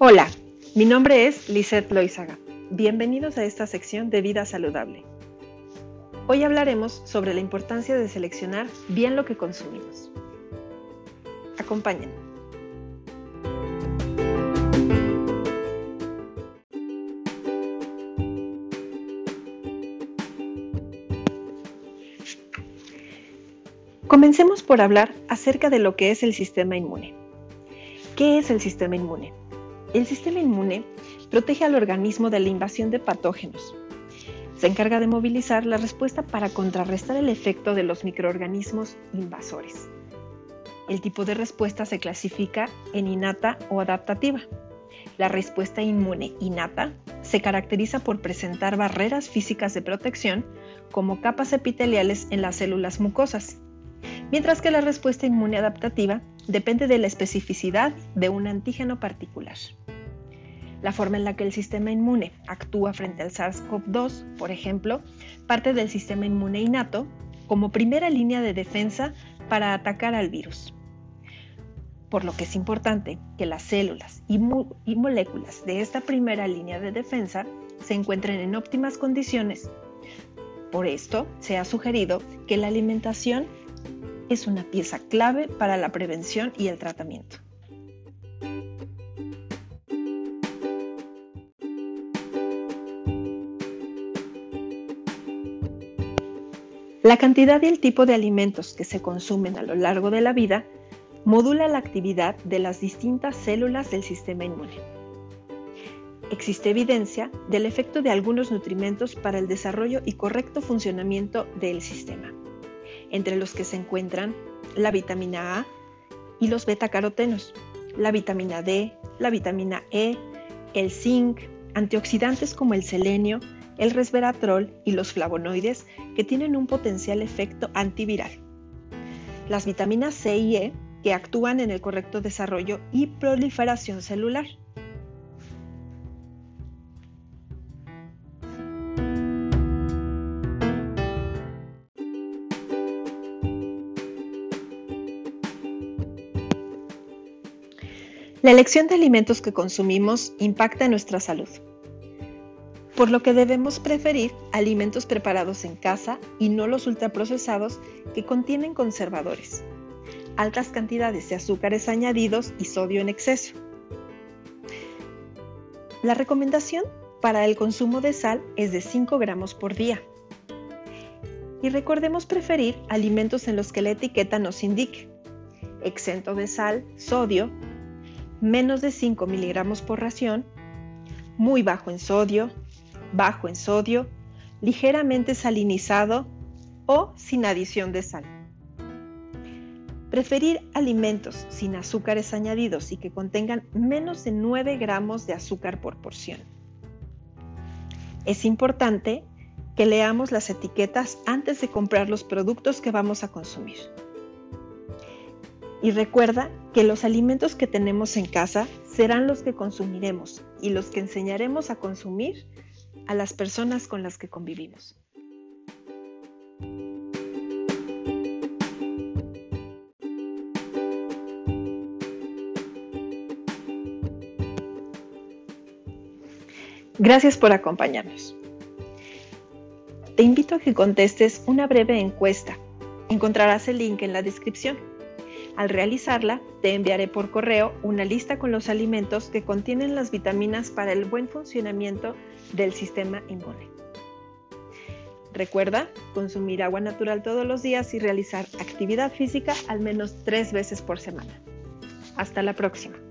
Hola, mi nombre es Lisette Loizaga. Bienvenidos a esta sección de Vida Saludable. Hoy hablaremos sobre la importancia de seleccionar bien lo que consumimos. Acompáñenme. Comencemos por hablar acerca de lo que es el sistema inmune. ¿Qué es el sistema inmune? El sistema inmune protege al organismo de la invasión de patógenos. Se encarga de movilizar la respuesta para contrarrestar el efecto de los microorganismos invasores. El tipo de respuesta se clasifica en innata o adaptativa. La respuesta inmune innata se caracteriza por presentar barreras físicas de protección como capas epiteliales en las células mucosas, mientras que la respuesta inmune adaptativa depende de la especificidad de un antígeno particular. La forma en la que el sistema inmune actúa frente al SARS-CoV-2, por ejemplo, parte del sistema inmune innato como primera línea de defensa para atacar al virus. Por lo que es importante que las células y, y moléculas de esta primera línea de defensa se encuentren en óptimas condiciones. Por esto, se ha sugerido que la alimentación es una pieza clave para la prevención y el tratamiento. La cantidad y el tipo de alimentos que se consumen a lo largo de la vida modula la actividad de las distintas células del sistema inmune. Existe evidencia del efecto de algunos nutrimentos para el desarrollo y correcto funcionamiento del sistema entre los que se encuentran la vitamina A y los betacarotenos, la vitamina D, la vitamina E, el zinc, antioxidantes como el selenio, el resveratrol y los flavonoides que tienen un potencial efecto antiviral. Las vitaminas C y E que actúan en el correcto desarrollo y proliferación celular. La elección de alimentos que consumimos impacta en nuestra salud, por lo que debemos preferir alimentos preparados en casa y no los ultraprocesados que contienen conservadores, altas cantidades de azúcares añadidos y sodio en exceso. La recomendación para el consumo de sal es de 5 gramos por día. Y recordemos preferir alimentos en los que la etiqueta nos indique exento de sal, sodio, menos de 5 miligramos por ración, muy bajo en sodio, bajo en sodio, ligeramente salinizado o sin adición de sal. Preferir alimentos sin azúcares añadidos y que contengan menos de 9 gramos de azúcar por porción. Es importante que leamos las etiquetas antes de comprar los productos que vamos a consumir. Y recuerda que los alimentos que tenemos en casa serán los que consumiremos y los que enseñaremos a consumir a las personas con las que convivimos. Gracias por acompañarnos. Te invito a que contestes una breve encuesta. Encontrarás el link en la descripción. Al realizarla, te enviaré por correo una lista con los alimentos que contienen las vitaminas para el buen funcionamiento del sistema inmune. Recuerda consumir agua natural todos los días y realizar actividad física al menos tres veces por semana. Hasta la próxima.